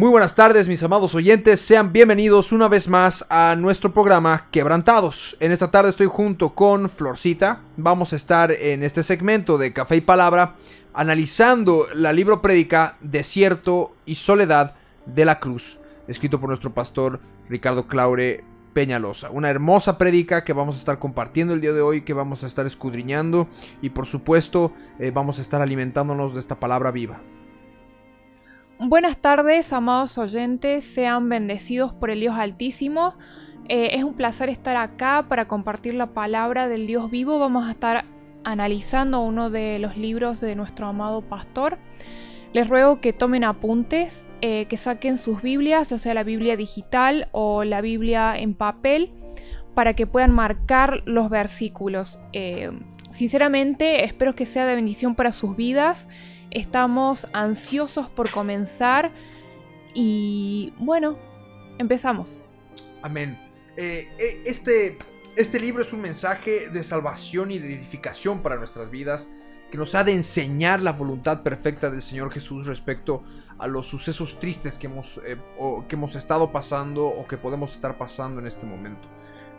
Muy buenas tardes mis amados oyentes, sean bienvenidos una vez más a nuestro programa Quebrantados. En esta tarde estoy junto con Florcita, vamos a estar en este segmento de Café y Palabra analizando la libro prédica Desierto y Soledad de la Cruz, escrito por nuestro pastor Ricardo Claure Peñalosa. Una hermosa prédica que vamos a estar compartiendo el día de hoy, que vamos a estar escudriñando y por supuesto eh, vamos a estar alimentándonos de esta palabra viva. Buenas tardes, amados oyentes, sean bendecidos por el Dios Altísimo. Eh, es un placer estar acá para compartir la palabra del Dios vivo. Vamos a estar analizando uno de los libros de nuestro amado pastor. Les ruego que tomen apuntes, eh, que saquen sus Biblias, ya sea la Biblia digital o la Biblia en papel, para que puedan marcar los versículos. Eh, sinceramente, espero que sea de bendición para sus vidas. Estamos ansiosos por comenzar y bueno, empezamos. Amén. Eh, eh, este, este libro es un mensaje de salvación y de edificación para nuestras vidas que nos ha de enseñar la voluntad perfecta del Señor Jesús respecto a los sucesos tristes que hemos, eh, o que hemos estado pasando o que podemos estar pasando en este momento.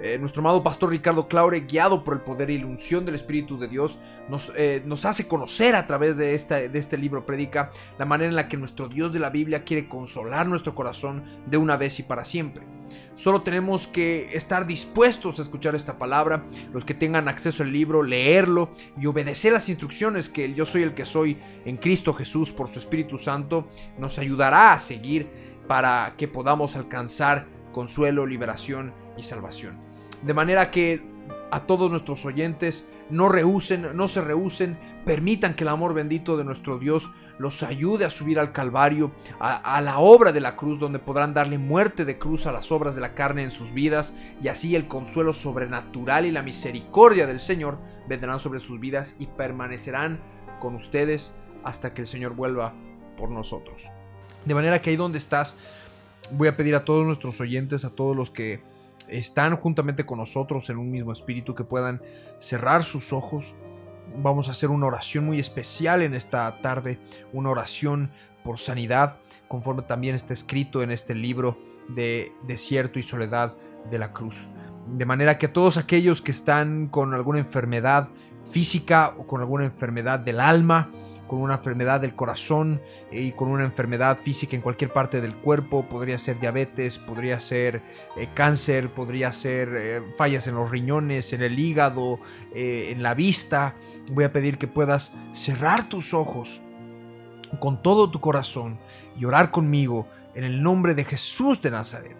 Eh, nuestro amado pastor Ricardo Claure, guiado por el poder la unción del Espíritu de Dios, nos, eh, nos hace conocer a través de, esta, de este libro Predica la manera en la que nuestro Dios de la Biblia quiere consolar nuestro corazón de una vez y para siempre. Solo tenemos que estar dispuestos a escuchar esta palabra, los que tengan acceso al libro, leerlo y obedecer las instrucciones que el yo soy el que soy en Cristo Jesús por su Espíritu Santo nos ayudará a seguir para que podamos alcanzar consuelo, liberación y salvación. De manera que a todos nuestros oyentes no rehúsen, no se rehúsen, permitan que el amor bendito de nuestro Dios los ayude a subir al Calvario, a, a, la obra de la cruz, donde podrán darle muerte de cruz a las obras de la carne en sus vidas, y así el consuelo sobrenatural y la misericordia del Señor vendrán sobre sus vidas y permanecerán con ustedes hasta que el Señor vuelva por nosotros. De manera que ahí donde estás, voy a pedir a todos nuestros oyentes, a todos los que están juntamente con nosotros en un mismo espíritu, que puedan cerrar sus ojos. Vamos a hacer una oración muy especial en esta tarde, una oración por sanidad, conforme también está escrito en este libro de Desierto y Soledad de la Cruz. De manera que todos aquellos que están con alguna enfermedad física o con alguna enfermedad del alma, con una enfermedad del corazón y con una enfermedad física en cualquier parte del cuerpo. Podría ser diabetes, podría ser eh, cáncer, podría ser eh, fallas en los riñones, en el hígado, eh, en la vista. Voy a pedir que puedas cerrar tus ojos con todo tu corazón y orar conmigo en el nombre de Jesús de Nazaret.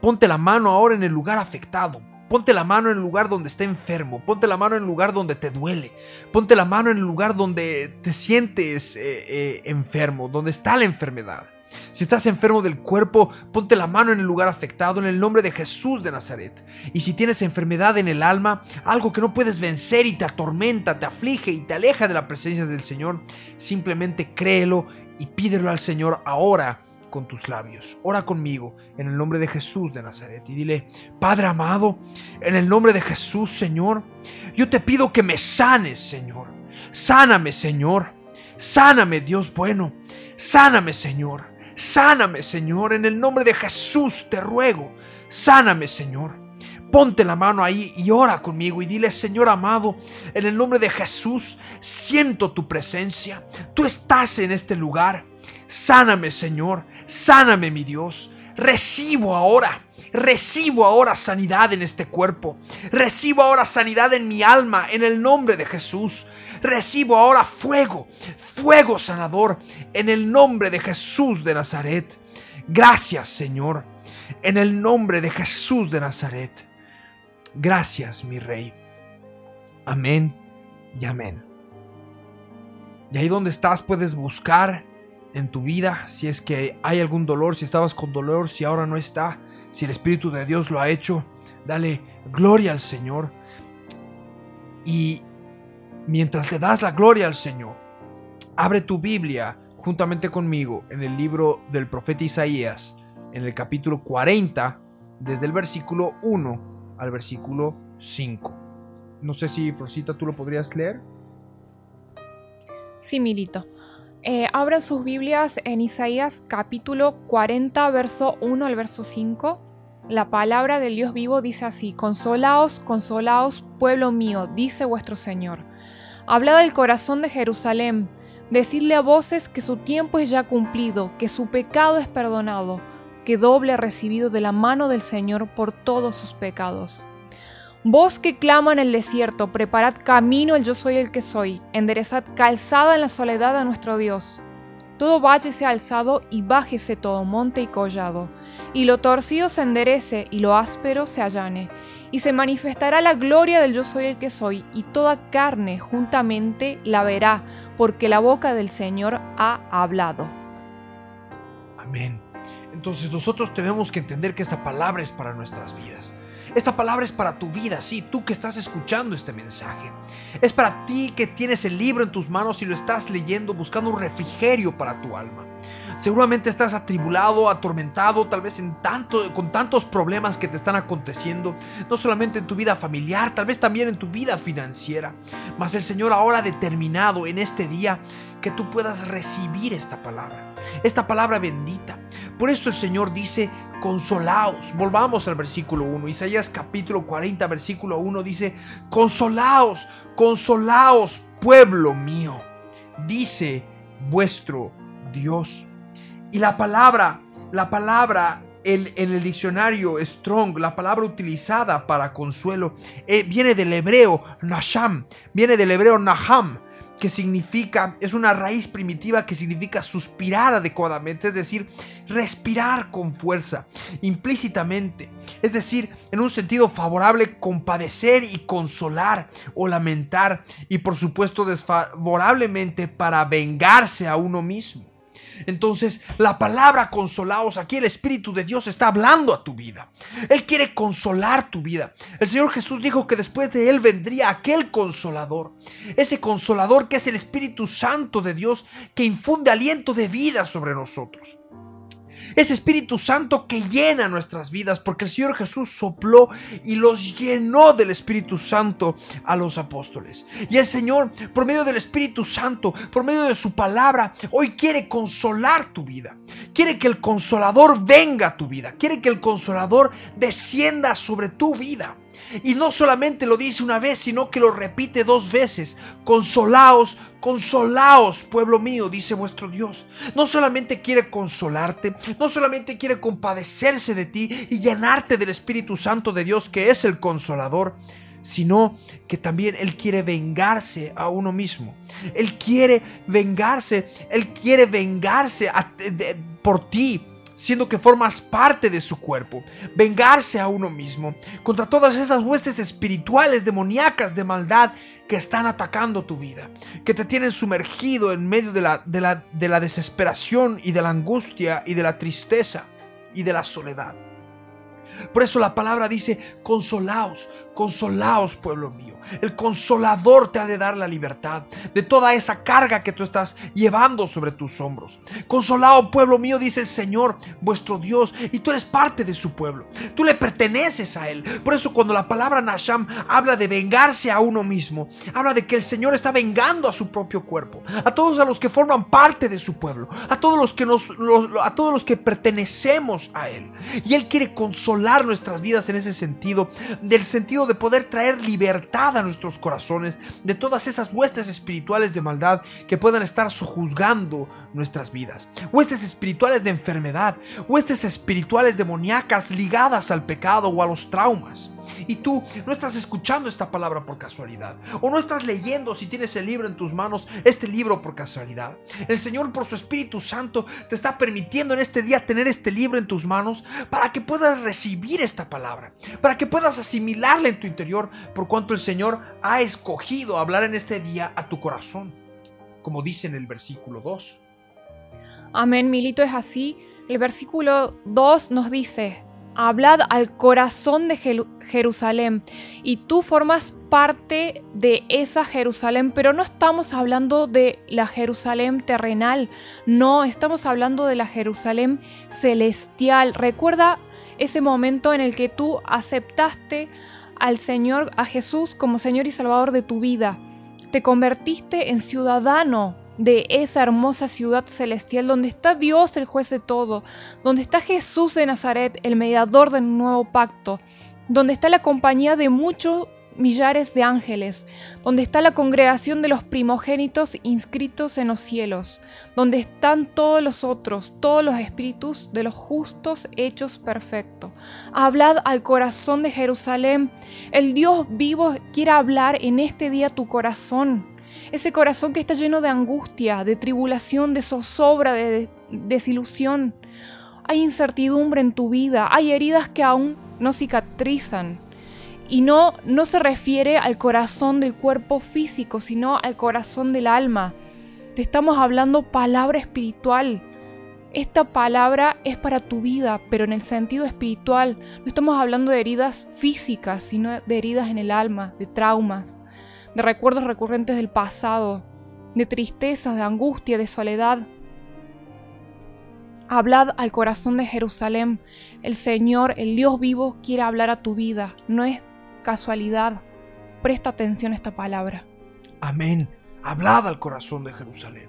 Ponte la mano ahora en el lugar afectado. Ponte la mano en el lugar donde está enfermo. Ponte la mano en el lugar donde te duele. Ponte la mano en el lugar donde te sientes eh, eh, enfermo, donde está la enfermedad. Si estás enfermo del cuerpo, ponte la mano en el lugar afectado en el nombre de Jesús de Nazaret. Y si tienes enfermedad en el alma, algo que no puedes vencer y te atormenta, te aflige y te aleja de la presencia del Señor, simplemente créelo y pídelo al Señor ahora con tus labios. Ora conmigo en el nombre de Jesús de Nazaret y dile, Padre amado, en el nombre de Jesús, Señor, yo te pido que me sanes, Señor. Sáname, Señor. Sáname, Dios bueno. Sáname, Señor. Sáname, Señor. En el nombre de Jesús te ruego. Sáname, Señor. Ponte la mano ahí y ora conmigo y dile, Señor amado, en el nombre de Jesús, siento tu presencia. Tú estás en este lugar. Sáname, Señor. Sáname, mi Dios. Recibo ahora. Recibo ahora sanidad en este cuerpo. Recibo ahora sanidad en mi alma en el nombre de Jesús. Recibo ahora fuego, fuego sanador en el nombre de Jesús de Nazaret. Gracias, Señor, en el nombre de Jesús de Nazaret. Gracias, mi Rey. Amén y amén. Y ahí donde estás puedes buscar en tu vida, si es que hay algún dolor, si estabas con dolor, si ahora no está, si el Espíritu de Dios lo ha hecho, dale gloria al Señor. Y mientras le das la gloria al Señor, abre tu Biblia juntamente conmigo en el libro del profeta Isaías, en el capítulo 40, desde el versículo 1 al versículo 5. No sé si, Florcita, tú lo podrías leer. Sí, Milito. Eh, abran sus Biblias en Isaías capítulo 40, verso 1 al verso 5. La palabra del Dios vivo dice así, Consolaos, consolaos, pueblo mío, dice vuestro Señor. Hablad del corazón de Jerusalén, decidle a voces que su tiempo es ya cumplido, que su pecado es perdonado, que doble ha recibido de la mano del Señor por todos sus pecados. Vos que clama en el desierto, preparad camino el yo soy el que soy, enderezad calzada en la soledad a nuestro Dios. Todo valle sea alzado y bájese todo monte y collado, y lo torcido se enderece y lo áspero se allane, y se manifestará la gloria del yo soy el que soy, y toda carne juntamente la verá, porque la boca del Señor ha hablado. Amén. Entonces nosotros tenemos que entender que esta palabra es para nuestras vidas. Esta palabra es para tu vida, sí, tú que estás escuchando este mensaje. Es para ti que tienes el libro en tus manos y lo estás leyendo buscando un refrigerio para tu alma. Seguramente estás atribulado, atormentado, tal vez en tanto, con tantos problemas que te están aconteciendo, no solamente en tu vida familiar, tal vez también en tu vida financiera. Mas el Señor ahora ha determinado en este día que tú puedas recibir esta palabra, esta palabra bendita. Por eso el Señor dice, consolaos. Volvamos al versículo 1. Isaías capítulo 40, versículo 1 dice, consolaos, consolaos, pueblo mío, dice vuestro Dios. Y la palabra, la palabra en, el diccionario Strong, la palabra utilizada para consuelo, eh, viene del hebreo Nasham, viene del hebreo Naham, que significa, es una raíz primitiva que significa suspirar adecuadamente, es decir, respirar con fuerza, implícitamente, es decir, en un sentido favorable, compadecer y consolar o lamentar, y por supuesto desfavorablemente para vengarse a uno mismo. Entonces, la palabra consolaos, aquí el Espíritu de Dios está hablando a tu vida. Él quiere consolar tu vida. El Señor Jesús dijo que después de Él vendría aquel consolador. Ese consolador que es el Espíritu Santo de Dios que infunde aliento de vida sobre nosotros. Ese Espíritu Santo que llena nuestras vidas, porque el Señor Jesús sopló y los llenó del Espíritu Santo a los apóstoles. Y el Señor, por medio del Espíritu Santo, por medio de su palabra, hoy quiere consolar tu vida. Quiere que el consolador venga a tu vida. Quiere que el consolador descienda sobre tu vida. Y no solamente lo dice una vez, sino que lo repite dos veces. Consolaos, consolaos, pueblo mío, dice vuestro Dios. No solamente quiere consolarte, no solamente quiere compadecerse de ti y llenarte del Espíritu Santo de Dios, que es el consolador, sino que también Él quiere vengarse a uno mismo. Él quiere vengarse, Él quiere vengarse por ti siendo que formas parte de su cuerpo, vengarse a uno mismo contra todas esas huestes espirituales, demoníacas, de maldad que están atacando tu vida, que te tienen sumergido en medio de la, de la, de la desesperación y de la angustia y de la tristeza y de la soledad. Por eso la palabra dice, consolaos, consolaos pueblo mío. El consolador te ha de dar la libertad de toda esa carga que tú estás llevando sobre tus hombros. Consolado pueblo mío, dice el Señor, vuestro Dios, y tú eres parte de su pueblo. Tú le perteneces a Él. Por eso cuando la palabra Nasham habla de vengarse a uno mismo, habla de que el Señor está vengando a su propio cuerpo, a todos a los que forman parte de su pueblo, a todos los que nos, a todos los que pertenecemos a Él. Y Él quiere consolar nuestras vidas en ese sentido, del sentido de poder traer libertad nuestros corazones de todas esas huestes espirituales de maldad que puedan estar sojuzgando nuestras vidas. Huestes espirituales de enfermedad, huestes espirituales demoníacas ligadas al pecado o a los traumas. Y tú no estás escuchando esta palabra por casualidad. O no estás leyendo si tienes el libro en tus manos, este libro por casualidad. El Señor por su Espíritu Santo te está permitiendo en este día tener este libro en tus manos para que puedas recibir esta palabra. Para que puedas asimilarla en tu interior por cuanto el Señor ha escogido hablar en este día a tu corazón. Como dice en el versículo 2. Amén, Milito, es así. El versículo 2 nos dice, hablad al corazón de Jerusalén. Y tú formas parte de esa Jerusalén, pero no estamos hablando de la Jerusalén terrenal, no, estamos hablando de la Jerusalén celestial. Recuerda ese momento en el que tú aceptaste al Señor, a Jesús como Señor y Salvador de tu vida. Te convertiste en ciudadano de esa hermosa ciudad celestial donde está Dios el juez de todo, donde está Jesús de Nazaret, el mediador del nuevo pacto, donde está la compañía de muchos millares de ángeles, donde está la congregación de los primogénitos inscritos en los cielos, donde están todos los otros, todos los espíritus de los justos hechos perfectos. Hablad al corazón de Jerusalén. El Dios vivo quiere hablar en este día tu corazón. Ese corazón que está lleno de angustia, de tribulación, de zozobra, de desilusión. Hay incertidumbre en tu vida, hay heridas que aún no cicatrizan y no, no se refiere al corazón del cuerpo físico, sino al corazón del alma. Te estamos hablando palabra espiritual. Esta palabra es para tu vida, pero en el sentido espiritual. No estamos hablando de heridas físicas, sino de heridas en el alma, de traumas, de recuerdos recurrentes del pasado, de tristezas, de angustia, de soledad. Hablad al corazón de Jerusalén. El Señor, el Dios vivo, quiere hablar a tu vida. No es casualidad. Presta atención a esta palabra. Amén. Hablad al corazón de Jerusalén.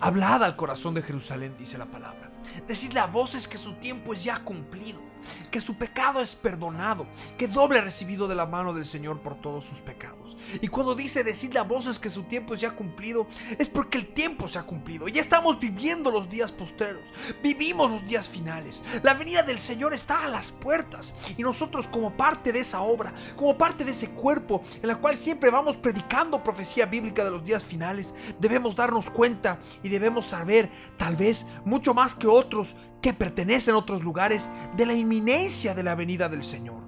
Hablad al corazón de Jerusalén, dice la palabra. Decidle a voces que su tiempo es ya cumplido que su pecado es perdonado, que doble ha recibido de la mano del Señor por todos sus pecados. Y cuando dice decirle a voces que su tiempo es ya cumplido, es porque el tiempo se ha cumplido. Ya estamos viviendo los días postreros, vivimos los días finales. La venida del Señor está a las puertas y nosotros como parte de esa obra, como parte de ese cuerpo en la cual siempre vamos predicando profecía bíblica de los días finales, debemos darnos cuenta y debemos saber, tal vez mucho más que otros, que pertenecen a otros lugares de la inminencia de la venida del Señor.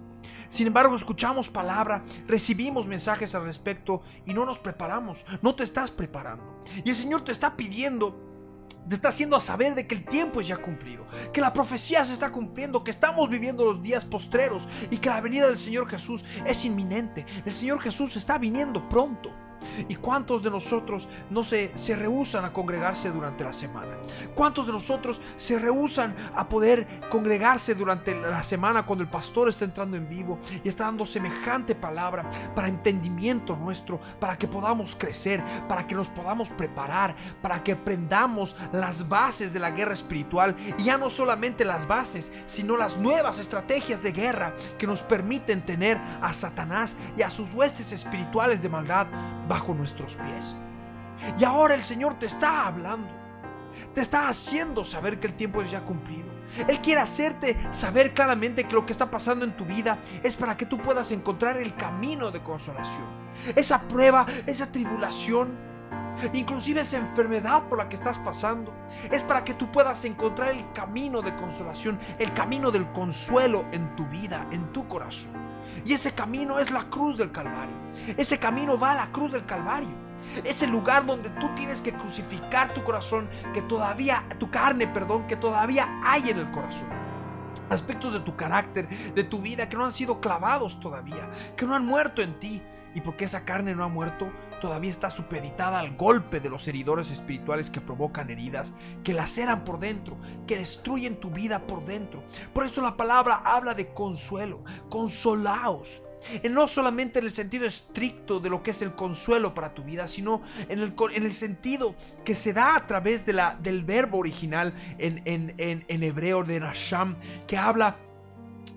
Sin embargo, escuchamos palabra, recibimos mensajes al respecto y no nos preparamos, no te estás preparando. Y el Señor te está pidiendo te está haciendo a saber de que el tiempo es ya cumplido, que la profecía se está cumpliendo, que estamos viviendo los días postreros y que la venida del Señor Jesús es inminente. El Señor Jesús está viniendo pronto. ¿Y cuántos de nosotros no se, se rehusan a congregarse durante la semana? ¿Cuántos de nosotros se rehusan a poder congregarse durante la semana cuando el pastor está entrando en vivo y está dando semejante palabra para entendimiento nuestro, para que podamos crecer, para que nos podamos preparar, para que aprendamos las bases de la guerra espiritual y ya no solamente las bases, sino las nuevas estrategias de guerra que nos permiten tener a Satanás y a sus huestes espirituales de maldad bajo nuestros pies. Y ahora el Señor te está hablando. Te está haciendo saber que el tiempo es ya cumplido. Él quiere hacerte saber claramente que lo que está pasando en tu vida es para que tú puedas encontrar el camino de consolación. Esa prueba, esa tribulación, inclusive esa enfermedad por la que estás pasando, es para que tú puedas encontrar el camino de consolación, el camino del consuelo en tu vida, en tu corazón. Y ese camino es la cruz del Calvario. Ese camino va a la cruz del Calvario. Es el lugar donde tú tienes que crucificar tu corazón, que todavía, tu carne, perdón, que todavía hay en el corazón. Aspectos de tu carácter, de tu vida que no han sido clavados todavía, que no han muerto en ti. Y porque esa carne no ha muerto, todavía está supeditada al golpe de los heridores espirituales que provocan heridas, que laceran por dentro, que destruyen tu vida por dentro. Por eso la palabra habla de consuelo, consolaos. No solamente en el sentido estricto de lo que es el consuelo para tu vida, sino en el, en el sentido que se da a través de la, del verbo original en, en, en, hebreo de Nasham, que habla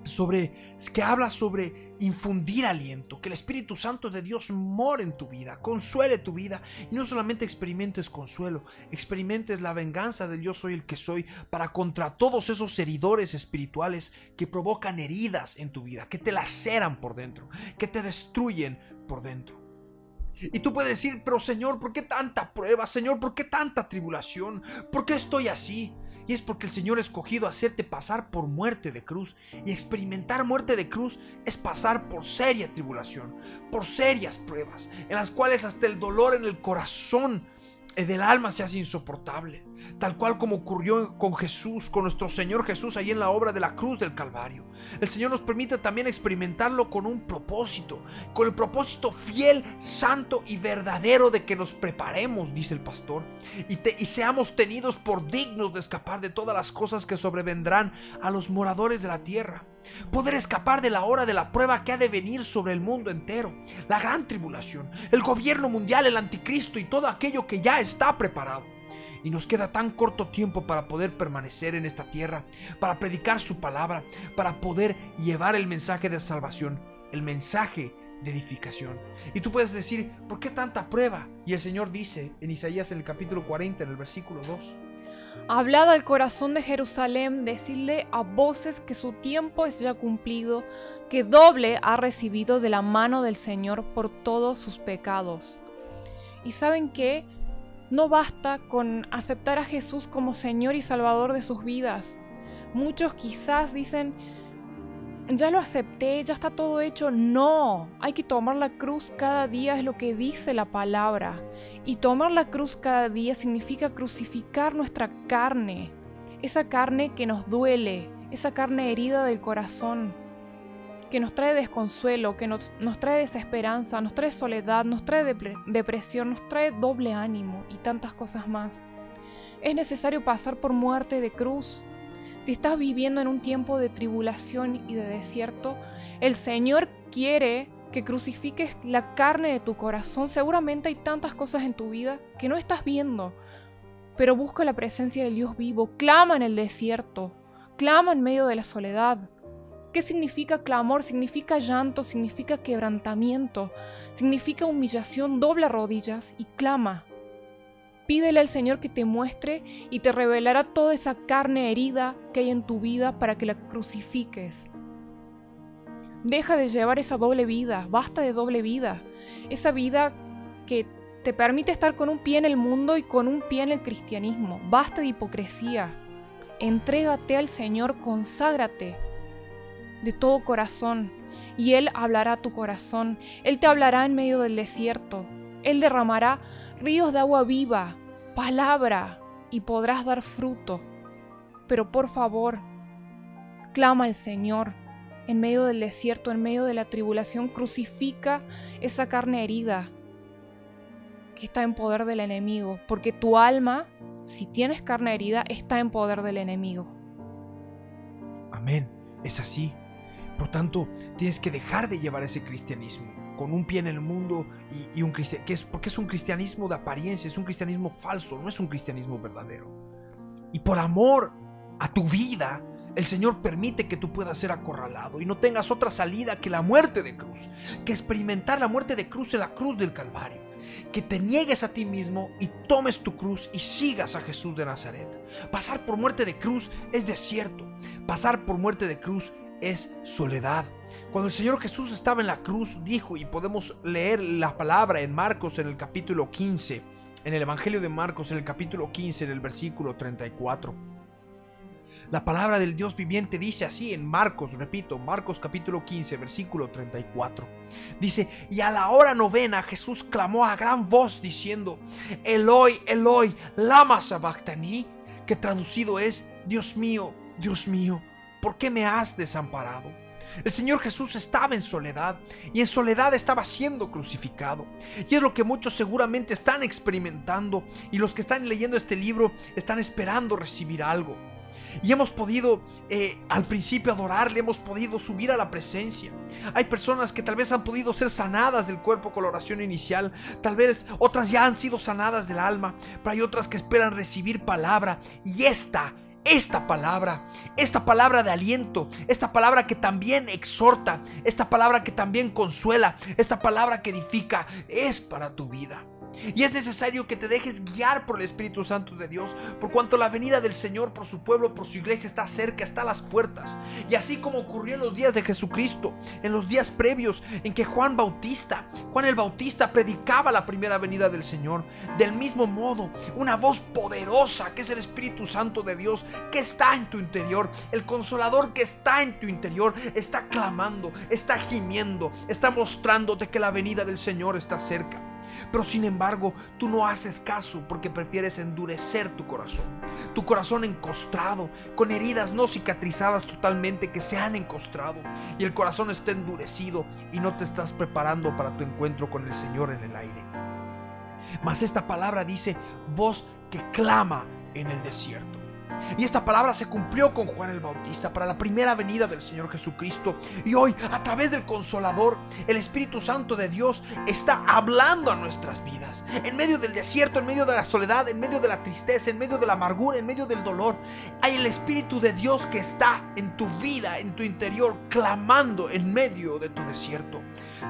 sobre, que habla sobre infundir aliento, que el Espíritu Santo de Dios more en tu vida, consuele tu vida y no solamente experimentes consuelo, experimentes la venganza del yo soy el que soy para contra todos esos heridores espirituales que provocan heridas en tu vida, que te laceran por dentro, que te destruyen por dentro. Y tú puedes decir, pero Señor, ¿por qué tanta prueba? Señor, ¿por qué tanta tribulación? ¿Por qué estoy así? Y es porque el Señor ha escogido hacerte pasar por muerte de cruz. Y experimentar muerte de cruz es pasar por seria tribulación, por serias pruebas, en las cuales hasta el dolor en el corazón del alma se hace insoportable, tal cual como ocurrió con Jesús, con nuestro Señor Jesús ahí en la obra de la cruz del Calvario. El Señor nos permite también experimentarlo con un propósito, con el propósito fiel, santo y verdadero de que nos preparemos, dice el pastor, y, y seamos tenidos por dignos de escapar de todas las cosas que sobrevendrán a los moradores de la tierra poder escapar de la hora de la prueba que ha de venir sobre el mundo entero, la gran tribulación, el gobierno mundial, el anticristo y todo aquello que ya está preparado. Y nos queda tan corto tiempo para poder permanecer en esta tierra, para predicar su palabra, para poder llevar el mensaje de salvación, el mensaje de edificación. Y tú puedes decir, ¿por qué tanta prueba? Y el Señor dice en Isaías en el capítulo 40, en el versículo 2, Hablad al corazón de Jerusalén, decirle a voces que su tiempo es ya cumplido, que doble ha recibido de la mano del Señor por todos sus pecados. Y saben que no basta con aceptar a Jesús como Señor y Salvador de sus vidas. Muchos quizás dicen, ya lo acepté, ya está todo hecho. No, hay que tomar la cruz cada día, es lo que dice la palabra. Y tomar la cruz cada día significa crucificar nuestra carne, esa carne que nos duele, esa carne herida del corazón, que nos trae desconsuelo, que nos, trae desesperanza, nos trae soledad, nos trae depresión, nos trae doble ánimo y tantas cosas más. Es necesario pasar por muerte de cruz si estás viviendo en un tiempo de tribulación y de desierto, el Señor quiere que crucifiques la carne de tu corazón. Seguramente hay tantas cosas en tu vida que no estás viendo, pero busca la presencia del Dios vivo. Clama en el desierto, clama en medio de la soledad. ¿Qué significa clamor? Significa llanto, significa quebrantamiento, significa humillación, dobla rodillas y clama. Pídele al Señor que te muestre y te revelará toda esa carne herida que hay en tu vida para que la crucifiques. Deja de llevar esa doble vida, basta de doble vida. Esa vida que te permite estar con un pie en el mundo y con un pie en el cristianismo. Basta de hipocresía. Entrégate al Señor, conságrate de todo corazón y Él hablará a tu corazón. Él te hablará en medio del desierto. Él derramará ríos de agua viva, palabra, y podrás dar fruto. Pero por favor, clama al Señor. En medio del desierto, en medio de la tribulación, crucifica esa carne herida que está en poder del enemigo, porque tu alma, si tienes carne herida, está en poder del enemigo. Amén, es así. Por tanto, tienes que dejar de llevar ese cristianismo con un pie en el mundo y, un cristianismo, es porque es un cristianismo de apariencia, es un cristianismo falso, no es un cristianismo verdadero. Y por amor a tu vida, el Señor permite que tú puedas ser acorralado y no tengas otra salida que la muerte de cruz, que experimentar la muerte de cruz en la cruz del Calvario, que te niegues a ti mismo y tomes tu cruz y sigas a Jesús de Nazaret. Pasar por muerte de cruz es desierto, pasar por muerte de cruz es soledad. Cuando el Señor Jesús estaba en la cruz, dijo, y podemos leer la palabra en Marcos en el capítulo 15, en el Evangelio de Marcos en el capítulo 15, en el versículo 34. La palabra del Dios viviente dice así en Marcos, repito, Marcos capítulo 15, versículo 34. Dice, y a la hora novena Jesús clamó a gran voz diciendo, Eloi, Eloi, lama sabactani, que traducido es, Dios mío, Dios mío, ¿por qué me has desamparado? El Señor Jesús estaba en soledad y en soledad estaba siendo crucificado. Y es lo que muchos seguramente están experimentando y los que están leyendo este libro están esperando recibir algo. Y hemos podido eh, al principio adorarle, hemos podido subir a la presencia. Hay personas que tal vez han podido ser sanadas del cuerpo con la oración inicial, tal vez otras ya han sido sanadas del alma, pero hay otras que esperan recibir palabra y esta esta palabra, esta palabra de aliento, esta palabra que también exhorta, esta palabra que también consuela, esta palabra que edifica, es para tu vida. Y es necesario que te dejes guiar por el Espíritu Santo de Dios, por cuanto la venida del Señor por su pueblo, por su iglesia está cerca, está a las puertas. Y así como ocurrió en los días de Jesucristo, en los días previos en que Juan Bautista, Juan el Bautista predicaba la primera venida del Señor, del mismo modo, una voz poderosa que es el Espíritu Santo de Dios, que está en tu interior, el consolador que está en tu interior, está clamando, está gimiendo, está mostrándote que la venida del Señor está cerca. Pero sin embargo, tú no haces caso porque prefieres endurecer tu corazón. Tu corazón encostrado, con heridas no cicatrizadas totalmente que se han encostrado. Y el corazón está endurecido y no te estás preparando para tu encuentro con el Señor en el aire. Mas esta palabra dice, voz que clama en el desierto. Y esta palabra se cumplió con Juan el Bautista para la primera venida del Señor Jesucristo. Y hoy, a través del Consolador, el Espíritu Santo de Dios está hablando a nuestras vidas. En medio del desierto, en medio de la soledad, en medio de la tristeza, en medio de la amargura, en medio del dolor, hay el Espíritu de Dios que está en tu vida, en tu interior, clamando en medio de tu desierto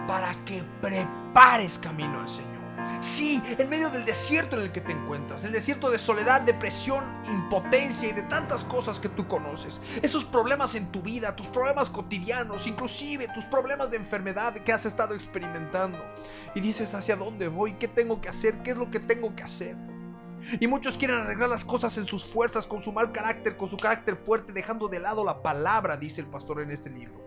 para que prepares camino al Señor. Sí, en medio del desierto en el que te encuentras, el desierto de soledad, depresión, impotencia y de tantas cosas que tú conoces. Esos problemas en tu vida, tus problemas cotidianos, inclusive tus problemas de enfermedad que has estado experimentando. Y dices, ¿hacia dónde voy? ¿Qué tengo que hacer? ¿Qué es lo que tengo que hacer? Y muchos quieren arreglar las cosas en sus fuerzas, con su mal carácter, con su carácter fuerte, dejando de lado la palabra, dice el pastor en este libro.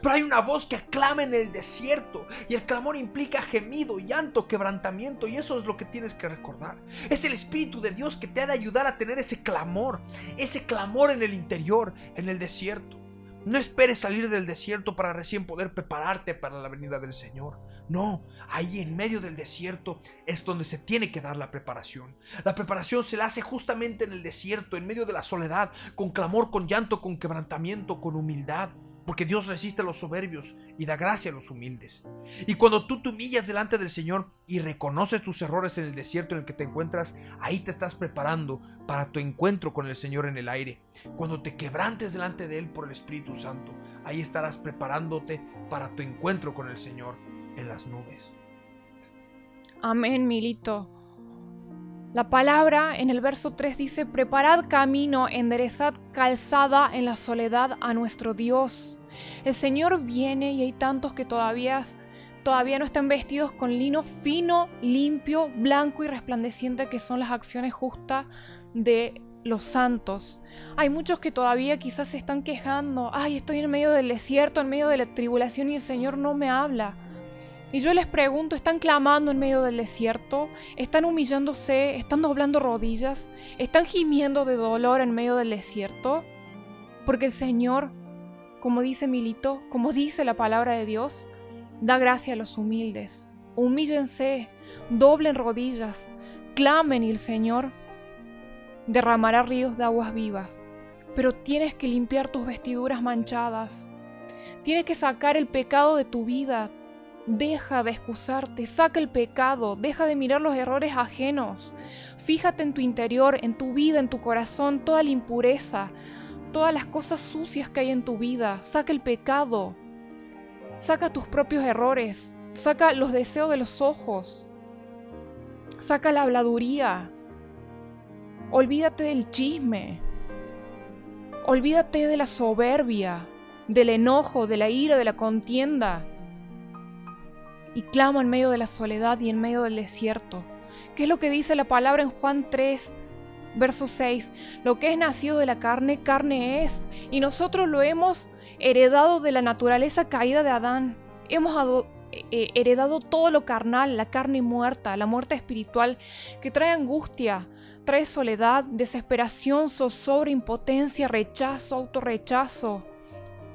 Pero hay una voz que clama en el desierto y el clamor implica gemido, llanto, quebrantamiento y eso es lo que tienes que recordar. Es el Espíritu de Dios que te ha de ayudar a tener ese clamor, ese clamor en el interior, en el desierto. No esperes salir del desierto para recién poder prepararte para la venida del Señor. No, ahí en medio del desierto es donde se tiene que dar la preparación. La preparación se la hace justamente en el desierto, en medio de la soledad, con clamor, con llanto, con quebrantamiento, con humildad. Porque Dios resiste a los soberbios y da gracia a los humildes. Y cuando tú te humillas delante del Señor y reconoces tus errores en el desierto en el que te encuentras, ahí te estás preparando para tu encuentro con el Señor en el aire. Cuando te quebrantes delante de Él por el Espíritu Santo, ahí estarás preparándote para tu encuentro con el Señor en las nubes. Amén, Milito. La palabra en el verso 3 dice, preparad camino, enderezad calzada en la soledad a nuestro Dios. El Señor viene y hay tantos que todavía, todavía no están vestidos con lino fino, limpio, blanco y resplandeciente que son las acciones justas de los santos. Hay muchos que todavía quizás se están quejando, ay, estoy en medio del desierto, en medio de la tribulación y el Señor no me habla. Y yo les pregunto, ¿están clamando en medio del desierto? ¿Están humillándose? ¿Están doblando rodillas? ¿Están gimiendo de dolor en medio del desierto? Porque el Señor, como dice Milito, como dice la palabra de Dios, da gracia a los humildes. Humíllense, doblen rodillas, clamen y el Señor derramará ríos de aguas vivas. Pero tienes que limpiar tus vestiduras manchadas. Tienes que sacar el pecado de tu vida, Deja de excusarte, saca el pecado, deja de mirar los errores ajenos. Fíjate en tu interior, en tu vida, en tu corazón, toda la impureza, todas las cosas sucias que hay en tu vida. Saca el pecado, saca tus propios errores, saca los deseos de los ojos, saca la habladuría. Olvídate del chisme, olvídate de la soberbia, del enojo, de la ira, de la contienda y clamo en medio de la soledad y en medio del desierto. ¿Qué es lo que dice la palabra en Juan 3, verso 6? Lo que es nacido de la carne, carne es, y nosotros lo hemos heredado de la naturaleza caída de Adán. Hemos eh, heredado todo lo carnal, la carne muerta, la muerte espiritual, que trae angustia, trae soledad, desesperación, zozobra, impotencia, rechazo, autorrechazo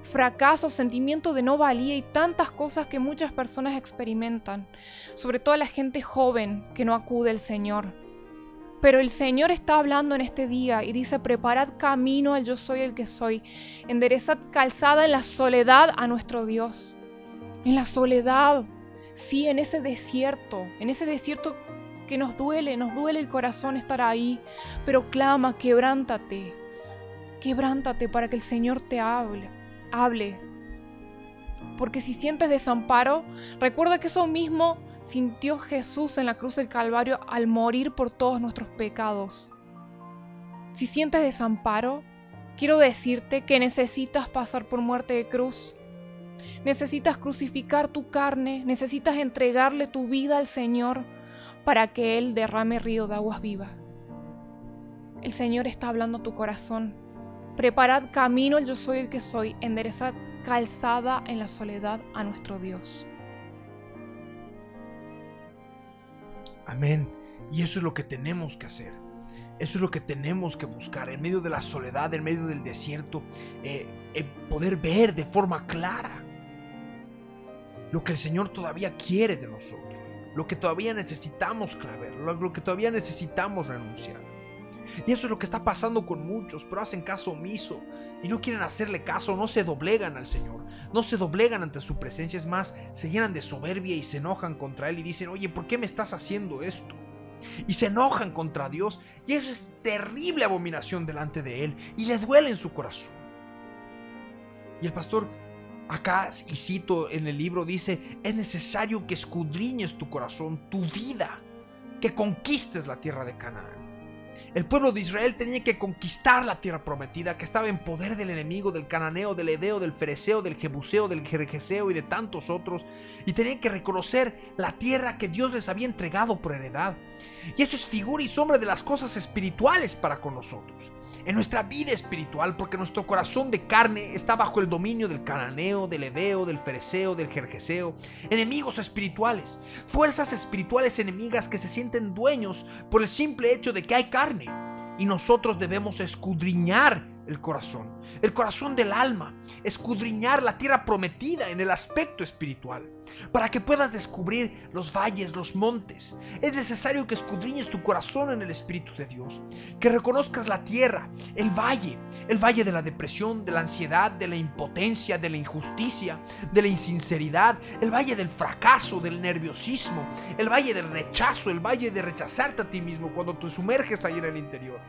fracaso, sentimiento de no valía y tantas cosas que muchas personas experimentan, sobre todo la gente joven que no acude al Señor. Pero el Señor está hablando en este día y dice, preparad camino al yo soy el que soy, enderezad calzada en la soledad a nuestro Dios. En la soledad, sí, en ese desierto, en ese desierto que nos duele, nos duele el corazón estar ahí, pero clama, quebrántate, quebrántate para que el Señor te hable hable. Porque si sientes desamparo, recuerda que eso mismo sintió Jesús en la cruz del Calvario al morir por todos nuestros pecados. Si sientes desamparo, quiero decirte que necesitas pasar por muerte de cruz. Necesitas crucificar tu carne, necesitas entregarle tu vida al Señor para que Él derrame río de aguas vivas. El Señor está hablando a tu corazón Preparad camino el yo soy el que soy, enderezad calzada en la soledad a nuestro Dios. Amén. Y eso es lo que tenemos que hacer. Eso es lo que tenemos que buscar en medio de la soledad, en medio del desierto, eh, poder ver de forma clara lo que el Señor todavía quiere de nosotros, lo que todavía necesitamos claver, lo que todavía necesitamos renunciar. Y eso es lo que está pasando con muchos, pero hacen caso omiso y no quieren hacerle caso, no se doblegan al Señor, no se doblegan ante su presencia, es más, se llenan de soberbia y se enojan contra Él y dicen, oye, ¿por qué me estás haciendo esto? Y se enojan contra Dios y eso es terrible abominación delante de Él y le duele en su corazón. Y el pastor acá, y cito en el libro, dice, es necesario que escudriñes tu corazón, tu vida, que conquistes la tierra de Canaán. El pueblo de Israel tenía que conquistar la tierra prometida que estaba en poder del enemigo, del cananeo, del edeo, del fereceo, del jebuseo, del jerjeseo y de tantos otros. Y tenían que reconocer la tierra que Dios les había entregado por heredad. Y eso es figura y sombra de las cosas espirituales para con nosotros en nuestra vida espiritual, porque nuestro corazón de carne está bajo el dominio del cananeo, del edeo, del fereceo, del jerjeseo, enemigos espirituales, fuerzas espirituales enemigas que se sienten dueños por el simple hecho de que hay carne. Y nosotros debemos escudriñar el corazón, el corazón del alma, escudriñar la tierra prometida en el aspecto espiritual, para que puedas descubrir los valles, los montes. Es necesario que escudriñes tu corazón en el Espíritu de Dios, que reconozcas la tierra, el valle, el valle de la depresión, de la ansiedad, de la impotencia, de la injusticia, de la insinceridad, el valle del fracaso, del nerviosismo, el valle del rechazo, el valle de rechazarte a ti mismo cuando te sumerges ahí en el interior.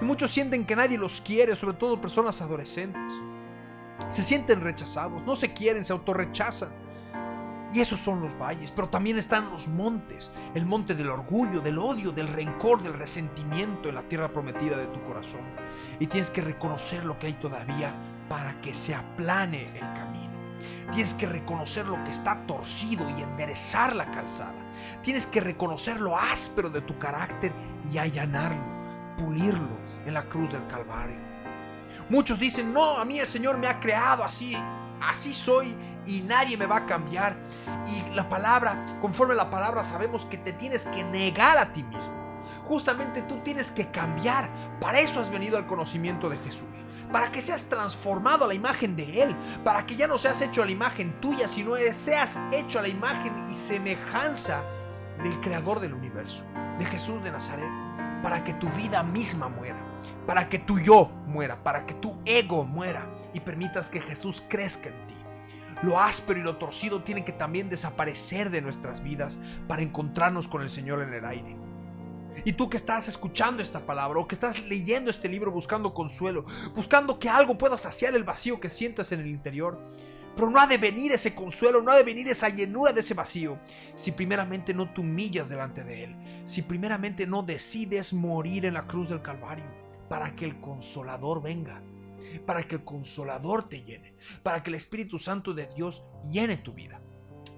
Y muchos sienten que nadie los quiere, sobre todo personas adolescentes. Se sienten rechazados, no se quieren, se autorrechazan. Y esos son los valles, pero también están los montes, el monte del orgullo, del odio, del rencor, del resentimiento en la tierra prometida de tu corazón. Y tienes que reconocer lo que hay todavía para que se aplane el camino. Tienes que reconocer lo que está torcido y enderezar la calzada. Tienes que reconocer lo áspero de tu carácter y allanarlo, pulirlo en la cruz del Calvario. Muchos dicen, no, a mí el Señor me ha creado así, así soy y nadie me va a cambiar. Y la palabra, conforme a la palabra, sabemos que te tienes que negar a ti mismo. Justamente tú tienes que cambiar. Para eso has venido al conocimiento de Jesús. Para que seas transformado a la imagen de Él. Para que ya no seas hecho a la imagen tuya, sino seas hecho a la imagen y semejanza del Creador del universo, de Jesús de Nazaret. Para que tu vida misma muera. Para que tu yo muera. Para que tu ego muera. Y permitas que Jesús crezca en ti. Lo áspero y lo torcido tienen que también desaparecer de nuestras vidas para encontrarnos con el Señor en el aire. Y tú que estás escuchando esta palabra o que estás leyendo este libro buscando consuelo, buscando que algo pueda saciar el vacío que sientas en el interior, pero no ha de venir ese consuelo, no ha de venir esa llenura de ese vacío si primeramente no te humillas delante de Él, si primeramente no decides morir en la cruz del Calvario para que el consolador venga para que el consolador te llene, para que el Espíritu Santo de Dios llene tu vida.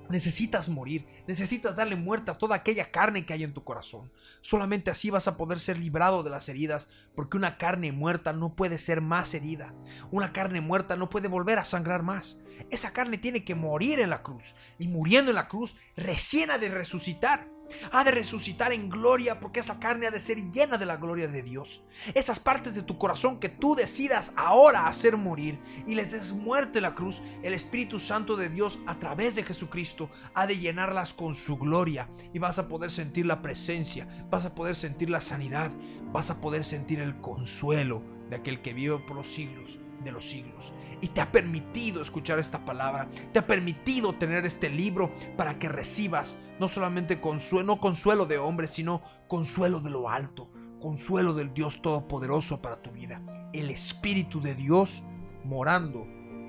Necesitas morir, necesitas darle muerte a toda aquella carne que hay en tu corazón. Solamente así vas a poder ser librado de las heridas, porque una carne muerta no puede ser más herida. Una carne muerta no puede volver a sangrar más. Esa carne tiene que morir en la cruz, y muriendo en la cruz recién ha de resucitar. Ha de resucitar en gloria porque esa carne ha de ser llena de la gloria de Dios. Esas partes de tu corazón que tú decidas ahora hacer morir y les des muerte la cruz, el Espíritu Santo de Dios a través de Jesucristo ha de llenarlas con su gloria y vas a poder sentir la presencia, vas a poder sentir la sanidad, vas a poder sentir el consuelo de aquel que vive por los siglos de los siglos. Y te ha permitido escuchar esta palabra, te ha permitido tener este libro para que recibas no solamente consuelo, no consuelo de hombres, sino consuelo de lo alto, consuelo del Dios Todopoderoso para tu vida. El Espíritu de Dios morando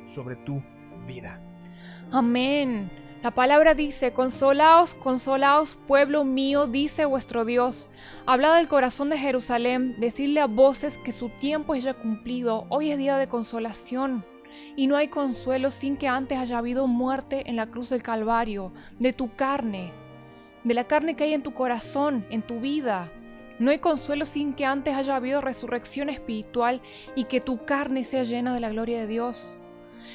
sobre tu vida. Amén. La palabra dice, consolaos, consolaos, pueblo mío, dice vuestro Dios. Hablad del corazón de Jerusalén, decirle a voces que su tiempo es ya cumplido, hoy es día de consolación. Y no hay consuelo sin que antes haya habido muerte en la cruz del Calvario, de tu carne, de la carne que hay en tu corazón, en tu vida. No hay consuelo sin que antes haya habido resurrección espiritual y que tu carne sea llena de la gloria de Dios.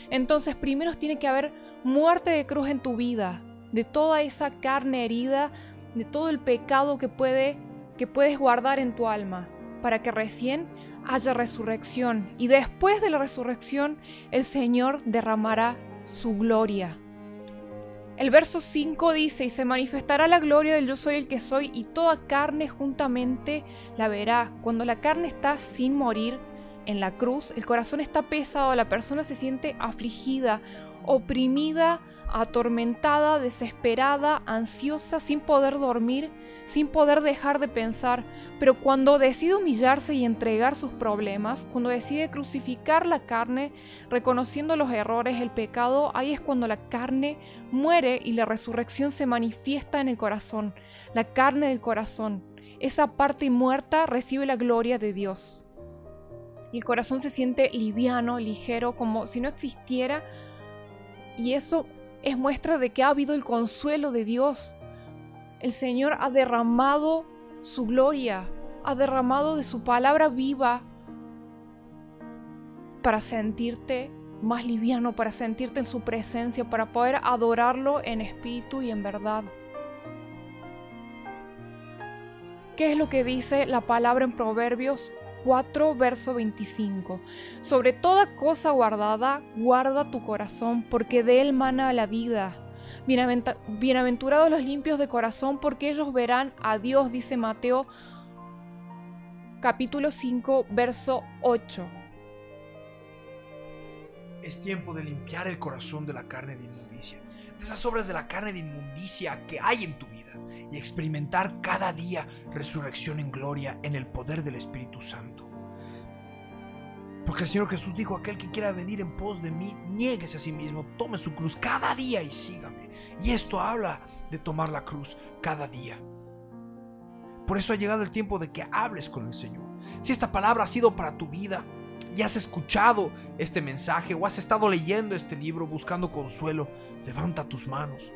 Entonces primero tiene que haber muerte de cruz en tu vida, de toda esa carne herida, de todo el pecado que puede que puedes guardar en tu alma, para que recién haya resurrección y después de la resurrección el Señor derramará su gloria. El verso 5 dice, y se manifestará la gloria del yo soy el que soy, y toda carne juntamente la verá. Cuando la carne está sin morir en la cruz, el corazón está pesado, la persona se siente afligida, oprimida, atormentada, desesperada, ansiosa, sin poder dormir, sin poder dejar de pensar, pero cuando decide humillarse y entregar sus problemas, cuando decide crucificar la carne, reconociendo los errores, el pecado, ahí es cuando la carne muere y la resurrección se manifiesta en el corazón, la carne del corazón. Esa parte muerta recibe la gloria de Dios. Y el corazón se siente liviano, ligero, como si no existiera. Y eso es muestra de que ha habido el consuelo de Dios, el Señor ha derramado su gloria, ha derramado de su palabra viva para sentirte más liviano, para sentirte en su presencia, para poder adorarlo en espíritu y en verdad. ¿Qué es lo que dice la palabra en Proverbios 4, verso 25? Sobre toda cosa guardada, guarda tu corazón, porque de él mana la vida. Bienaventurados los limpios de corazón, porque ellos verán a Dios, dice Mateo capítulo 5, verso 8. Es tiempo de limpiar el corazón de la carne de inmundicia, de esas obras de la carne de inmundicia que hay en tu vida, y experimentar cada día resurrección en gloria en el poder del Espíritu Santo. Porque el Señor Jesús dijo, aquel que quiera venir en pos de mí, nieguese a sí mismo, tome su cruz cada día y sígame. Y esto habla de tomar la cruz cada día. Por eso ha llegado el tiempo de que hables con el Señor. Si esta palabra ha sido para tu vida y has escuchado este mensaje o has estado leyendo este libro buscando consuelo, levanta tus manos.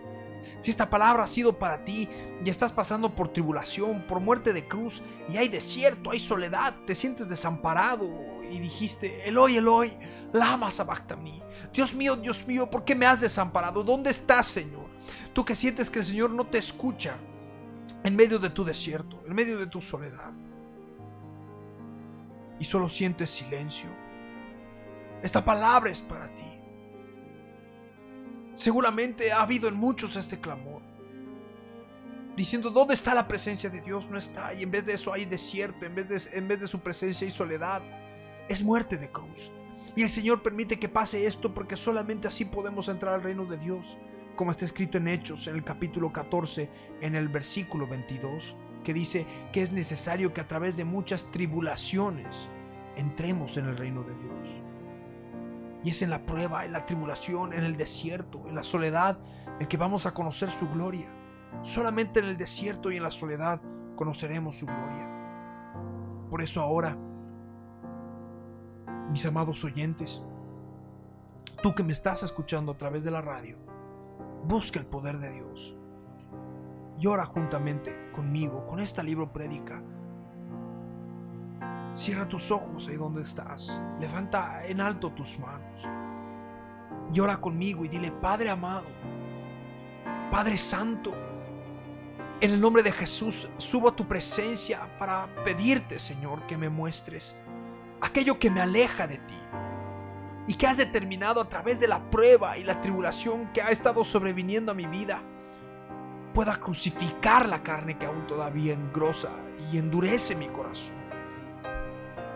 Si esta palabra ha sido para ti y estás pasando por tribulación, por muerte de cruz y hay desierto, hay soledad, te sientes desamparado y dijiste, Eloy, Eloy, lama sabactamni. Dios mío, Dios mío, ¿por qué me has desamparado? ¿Dónde estás, Señor? Tú que sientes que el Señor no te escucha en medio de tu desierto, en medio de tu soledad. Y solo sientes silencio. Esta palabra es para ti. Seguramente ha habido en muchos este clamor. Diciendo, ¿dónde está la presencia de Dios? No está. Y en vez de eso hay desierto. En vez de, en vez de su presencia hay soledad. Es muerte de cruz. Y el Señor permite que pase esto porque solamente así podemos entrar al reino de Dios como está escrito en Hechos, en el capítulo 14, en el versículo 22, que dice que es necesario que a través de muchas tribulaciones entremos en el reino de Dios. Y es en la prueba, en la tribulación, en el desierto, en la soledad, en que vamos a conocer su gloria. Solamente en el desierto y en la soledad conoceremos su gloria. Por eso ahora, mis amados oyentes, tú que me estás escuchando a través de la radio, Busca el poder de Dios. Llora juntamente conmigo, con esta libro prédica. Cierra tus ojos ahí donde estás. Levanta en alto tus manos. Llora conmigo y dile, Padre amado, Padre Santo, en el nombre de Jesús subo a tu presencia para pedirte, Señor, que me muestres aquello que me aleja de ti y que has determinado a través de la prueba y la tribulación que ha estado sobreviniendo a mi vida, pueda crucificar la carne que aún todavía engrosa y endurece mi corazón.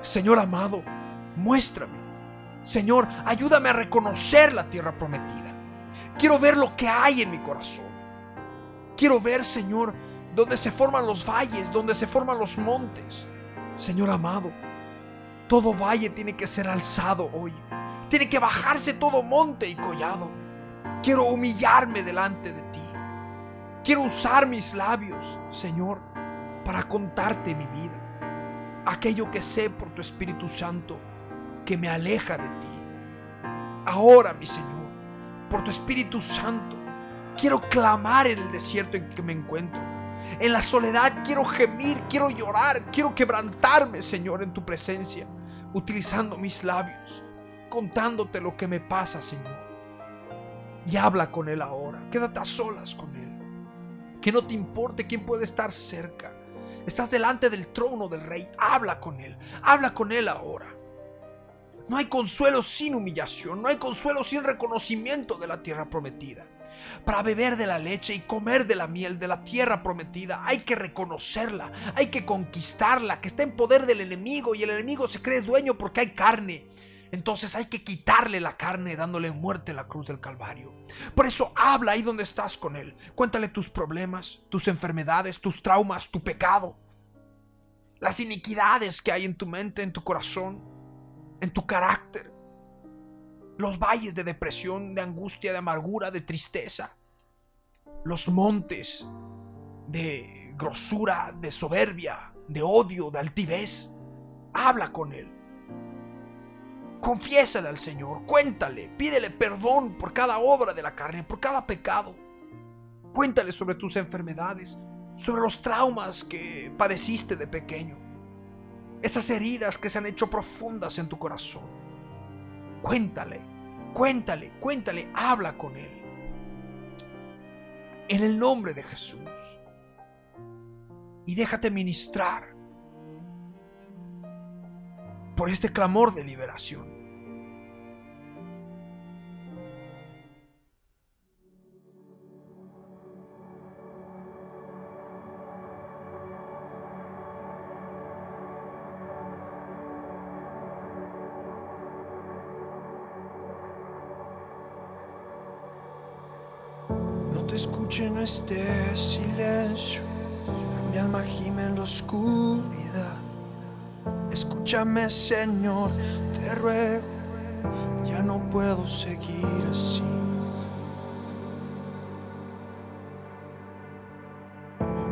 Señor amado, muéstrame. Señor, ayúdame a reconocer la tierra prometida. Quiero ver lo que hay en mi corazón. Quiero ver, Señor, donde se forman los valles, donde se forman los montes. Señor amado, todo valle tiene que ser alzado hoy tiene que bajarse todo monte y collado. Quiero humillarme delante de ti. Quiero usar mis labios, Señor, para contarte mi vida. Aquello que sé por tu Espíritu Santo que me aleja de ti. Ahora, mi Señor, por tu Espíritu Santo, quiero clamar en el desierto en que me encuentro. En la soledad quiero gemir, quiero llorar, quiero quebrantarme, Señor, en tu presencia, utilizando mis labios contándote lo que me pasa, Señor. Y habla con Él ahora. Quédate a solas con Él. que no te importe quién puede estar cerca. Estás delante del trono del rey, habla con él, habla con él ahora. No hay consuelo sin humillación, no hay consuelo sin reconocimiento de la tierra prometida. Para beber de la leche y comer de la miel de la tierra prometida hay que reconocerla, hay que conquistarla, que está en poder del enemigo y el enemigo se cree dueño porque hay carne. Entonces hay que quitarle la carne dándole muerte en la cruz del Calvario. Por eso habla ahí donde estás con Él. Cuéntale tus problemas, tus enfermedades, tus traumas, tu pecado. Las iniquidades que hay en tu mente, en tu corazón, en tu carácter. Los valles de depresión, de angustia, de amargura, de tristeza. Los montes de grosura, de soberbia, de odio, de altivez. Habla con Él. Confiésale al Señor, cuéntale, pídele perdón por cada obra de la carne, por cada pecado. Cuéntale sobre tus enfermedades, sobre los traumas que padeciste de pequeño, esas heridas que se han hecho profundas en tu corazón. Cuéntale, cuéntale, cuéntale, habla con Él. En el nombre de Jesús. Y déjate ministrar por este clamor de liberación. No escuche en este silencio, mi alma gime en la oscuridad. Escúchame, Señor, te ruego, ya no puedo seguir así.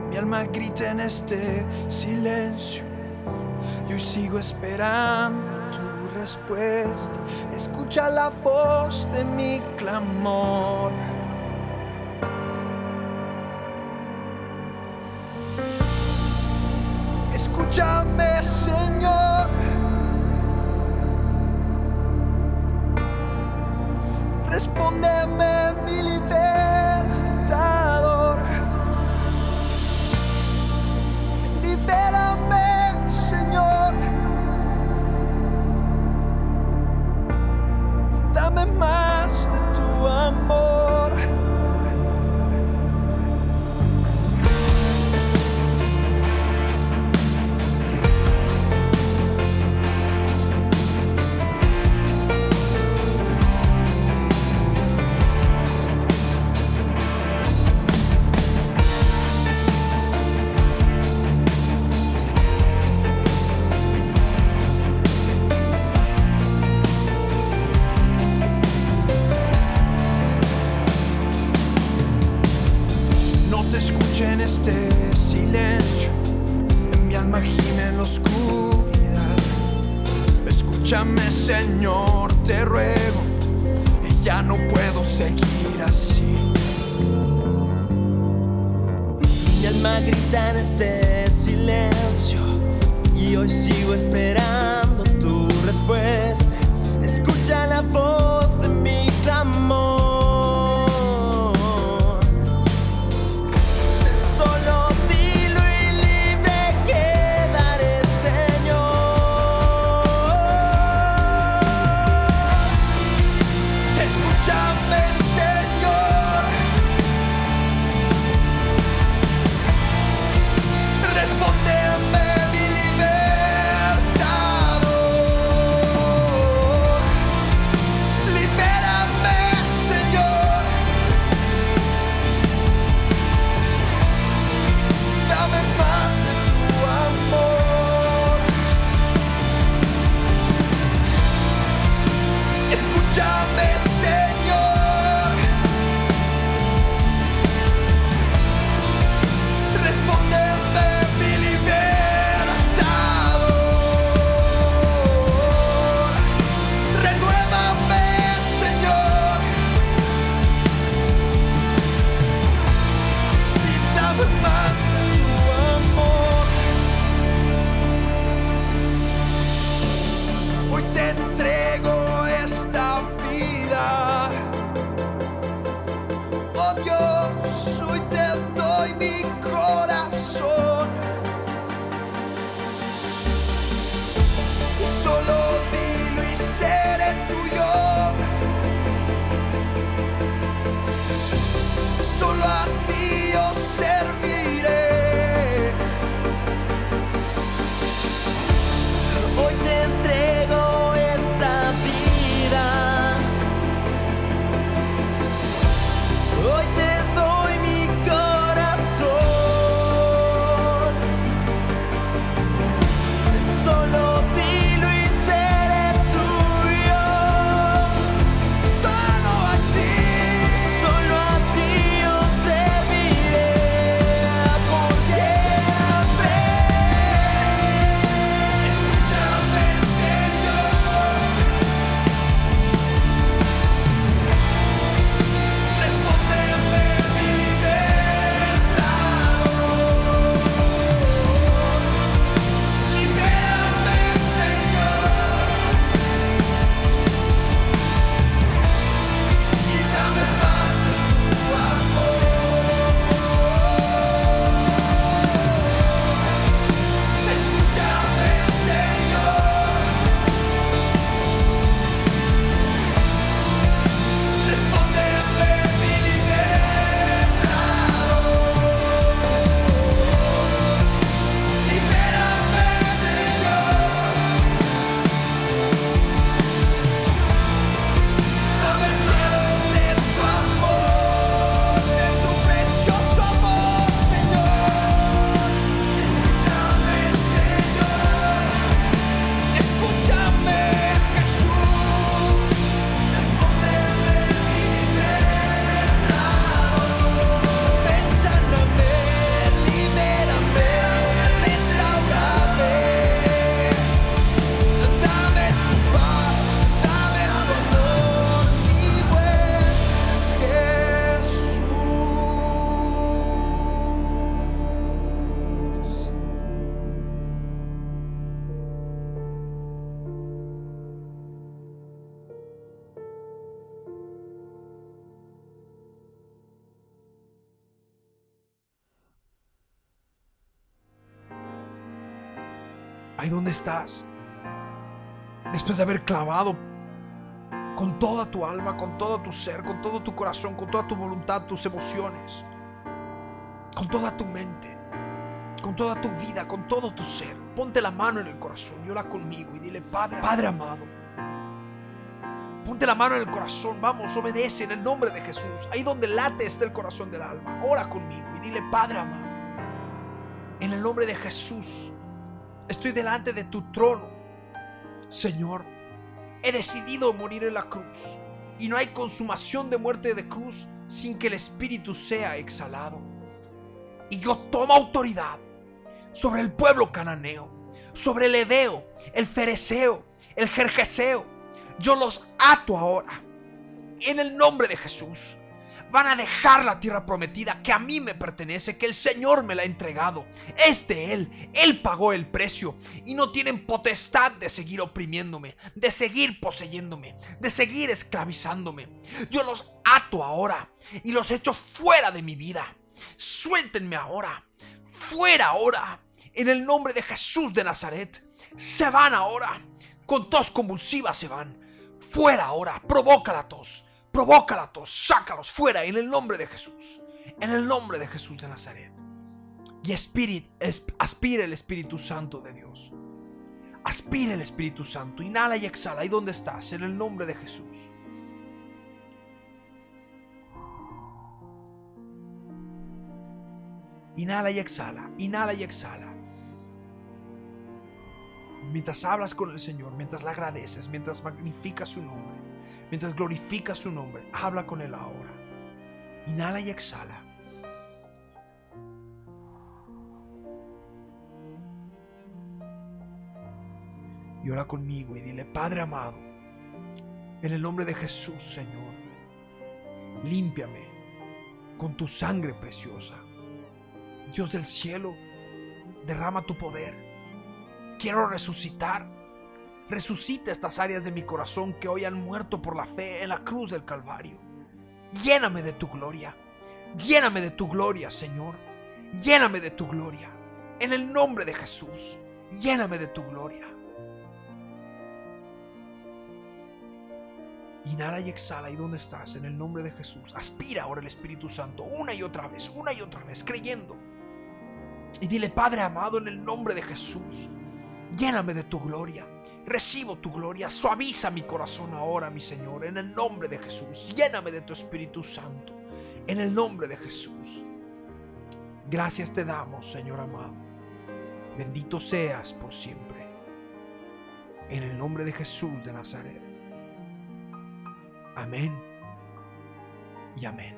Mi alma grita en este silencio, y hoy sigo esperando tu respuesta. Escucha la voz de mi clamor. Escúchame, Señor. Escúchame, Señor, te ruego, y ya no puedo seguir así. Mi alma grita en este silencio y hoy sigo esperando tu respuesta. Escucha la voz de mi clamor. side. Ahí donde estás. Después de haber clavado con toda tu alma, con todo tu ser, con todo tu corazón, con toda tu voluntad, tus emociones, con toda tu mente, con toda tu vida, con todo tu ser. Ponte la mano en el corazón y ora conmigo y dile, Padre, Padre amado, ponte la mano en el corazón, vamos, obedece en el nombre de Jesús. Ahí donde late está el corazón del alma, ora conmigo y dile, Padre amado, en el nombre de Jesús, estoy delante de tu trono, Señor. He decidido morir en la cruz y no hay consumación de muerte de cruz sin que el Espíritu sea exhalado. Y yo tomo autoridad sobre el pueblo cananeo, sobre el Edeo, el Fereceo, el Jerjeseo. Yo los ato ahora en el nombre de Jesús. Van a dejar la tierra prometida que a mí me pertenece, que el Señor me la ha entregado. Es de Él, Él pagó el precio y no tienen potestad de seguir oprimiéndome, de seguir poseyéndome, de seguir esclavizándome. Yo los ato ahora y los echo fuera de mi vida. Suéltenme ahora, fuera ahora, en el nombre de Jesús de Nazaret. Se van ahora, con tos convulsiva se van. Fuera ahora, provoca la tos Todos, sácalos fuera en el nombre de Jesús. En el nombre de Jesús de Nazaret. Y aspire, aspire el Espíritu Santo de Dios. Aspire el Espíritu Santo. Inhala y exhala. ¿Y dónde estás? En el nombre de Jesús. Inhala y exhala. Inhala y exhala. Mientras hablas con el Señor, mientras le agradeces, mientras magnificas su nombre mientras glorifica su nombre. Habla con Él ahora. Inhala y exhala. Y ora conmigo y dile, Padre amado, en el nombre de Jesús, Señor, límpiame con tu sangre preciosa. Dios del cielo, derrama tu poder. Quiero resucitar Resucita estas áreas de mi corazón que hoy han muerto por la fe en la cruz del Calvario. Lléname de tu gloria. Lléname de tu gloria, Señor. Lléname de tu gloria. En el nombre de Jesús. Lléname de tu gloria. Inhala y exhala. ¿Y dónde estás? En el nombre de Jesús. Aspira ahora el Espíritu Santo una y otra vez, una y otra vez, creyendo. Y dile, Padre amado, en el nombre de Jesús, lléname de tu gloria. Recibo tu gloria, suaviza mi corazón ahora, mi Señor, en el nombre de Jesús. Lléname de tu Espíritu Santo, en el nombre de Jesús. Gracias te damos, Señor amado. Bendito seas por siempre. En el nombre de Jesús de Nazaret. Amén y amén.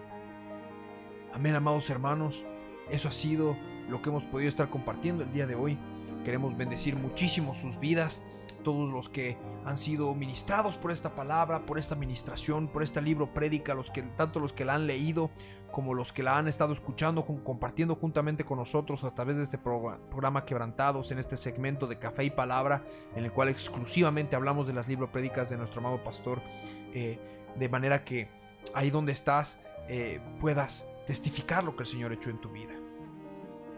Amén, amados hermanos. Eso ha sido lo que hemos podido estar compartiendo el día de hoy. Queremos bendecir muchísimo sus vidas todos los que han sido ministrados por esta palabra, por esta ministración, por este libro prédica, los que, tanto los que la han leído como los que la han estado escuchando, compartiendo juntamente con nosotros a través de este programa Quebrantados, en este segmento de Café y Palabra, en el cual exclusivamente hablamos de las libro prédicas de nuestro amado pastor, eh, de manera que ahí donde estás eh, puedas testificar lo que el Señor ha hecho en tu vida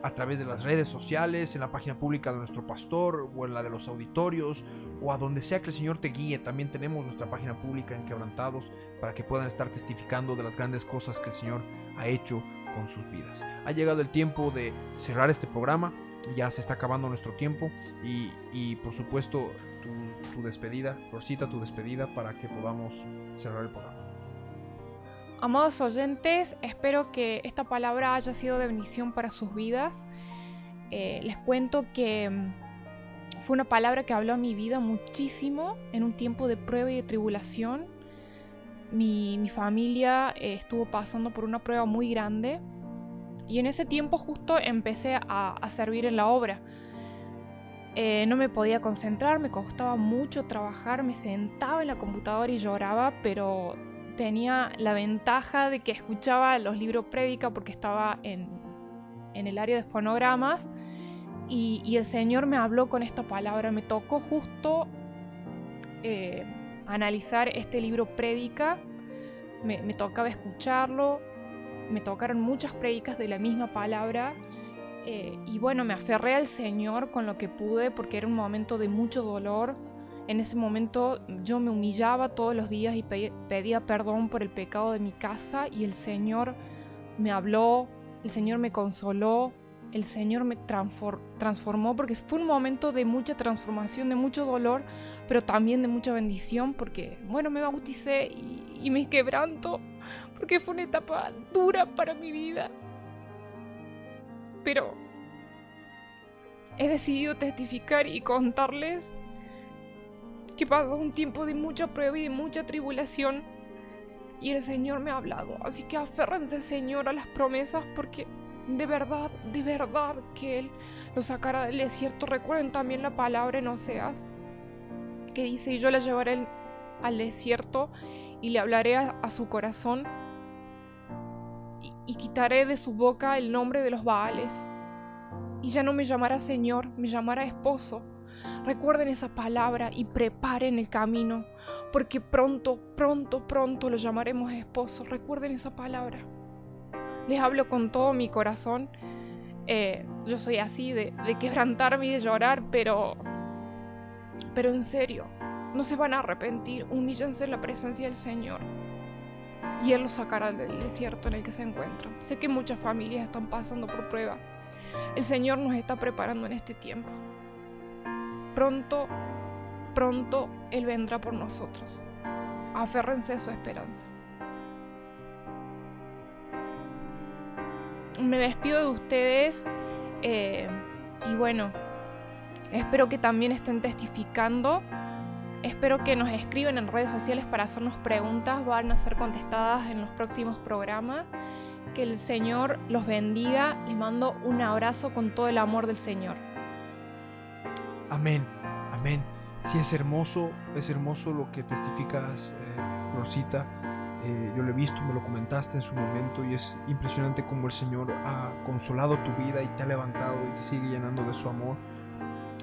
a través de las redes sociales, en la página pública de nuestro pastor o en la de los auditorios o a donde sea que el Señor te guíe. También tenemos nuestra página pública en Quebrantados para que puedan estar testificando de las grandes cosas que el Señor ha hecho con sus vidas. Ha llegado el tiempo de cerrar este programa, ya se está acabando nuestro tiempo y, por supuesto tu, tu despedida, Rosita, tu despedida para que podamos cerrar el programa. Amados oyentes, espero que esta palabra haya sido de bendición para sus vidas. Eh, les cuento que mm, fue una palabra que habló a mi vida muchísimo en un tiempo de prueba y de tribulación. Mi, familia eh, estuvo pasando por una prueba muy grande y en ese tiempo justo empecé a, servir en la obra. Eh, no me podía concentrar, me costaba mucho trabajar, me sentaba en la computadora y lloraba, pero tenía la ventaja de que escuchaba los libros prédica porque estaba en, el área de fonogramas y, el Señor me habló con esta palabra, me tocó justo eh, analizar este libro prédica, me, tocaba escucharlo, me tocaron muchas prédicas de la misma palabra Eh, y bueno, me aferré al Señor con lo que pude porque era un momento de mucho dolor. En ese momento yo me humillaba todos los días y pedía perdón por el pecado de mi casa y el Señor me habló, el Señor me consoló, el Señor me transformó porque fue un momento de mucha transformación, de mucho dolor, pero también de mucha bendición porque, bueno, me bauticé y, me quebranto porque fue una etapa dura para mi vida. Pero he decidido testificar y contarles que pasó un tiempo de mucha prueba y de mucha tribulación y el Señor me ha hablado. Así que aférrense, Señor, a las promesas porque de verdad, de verdad que Él lo sacará del desierto. Recuerden también la palabra en Oseas que dice, y yo la llevaré al desierto y le hablaré a, su corazón y, y quitaré de su boca el nombre de los Baales. Y ya no me llamará Señor, me llamará esposo. Recuerden esa palabra y preparen el camino, porque pronto, pronto, pronto lo llamaremos esposo. Recuerden esa palabra. Les hablo con todo mi corazón. Eh, yo soy así de, de quebrantarme y de llorar, pero. Pero en serio, no se van a arrepentir. Humíllense en la presencia del Señor. Y Él los sacará del desierto en el que se encuentran. Sé que muchas familias están pasando por prueba. El Señor nos está preparando en este tiempo. Pronto, pronto Él vendrá por nosotros. Aférrense a su esperanza. me despido de ustedes eh, y bueno, espero que también estén testificando. Espero que nos escriban en redes sociales para hacernos preguntas, van a ser contestadas en los próximos programas. Que el Señor los bendiga. Les mando un abrazo con todo el amor del Señor. Amén, amén. Sí, es hermoso, es hermoso lo que testificas, eh, eh, yo lo he visto, me lo comentaste en su momento y es impresionante cómo el Señor ha consolado tu vida y te ha levantado y te sigue llenando de su amor.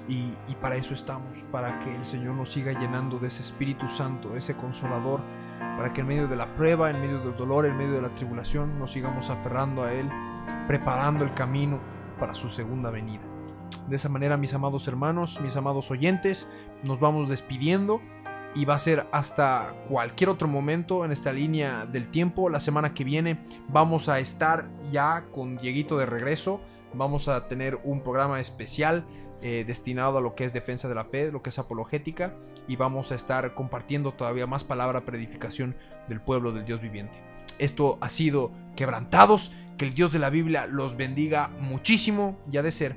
Y, para eso estamos, para que el Señor nos siga llenando de ese Espíritu Santo, ese consolador, para que en medio de la prueba, en medio del dolor, en medio de la tribulación, nos sigamos aferrando a Él, preparando el camino para su segunda venida. De esa manera, mis amados hermanos, mis amados oyentes, nos vamos despidiendo y va a ser hasta cualquier otro momento en esta línea del tiempo. La semana que viene vamos a estar ya con Dieguito de regreso. Vamos a tener un programa especial eh, destinado a lo que es defensa de la fe, lo que es apologética. Y vamos a estar compartiendo todavía más palabra predificación del pueblo del Dios viviente. Esto ha sido quebrantados. Que el Dios de la Biblia los bendiga muchísimo. Ya de ser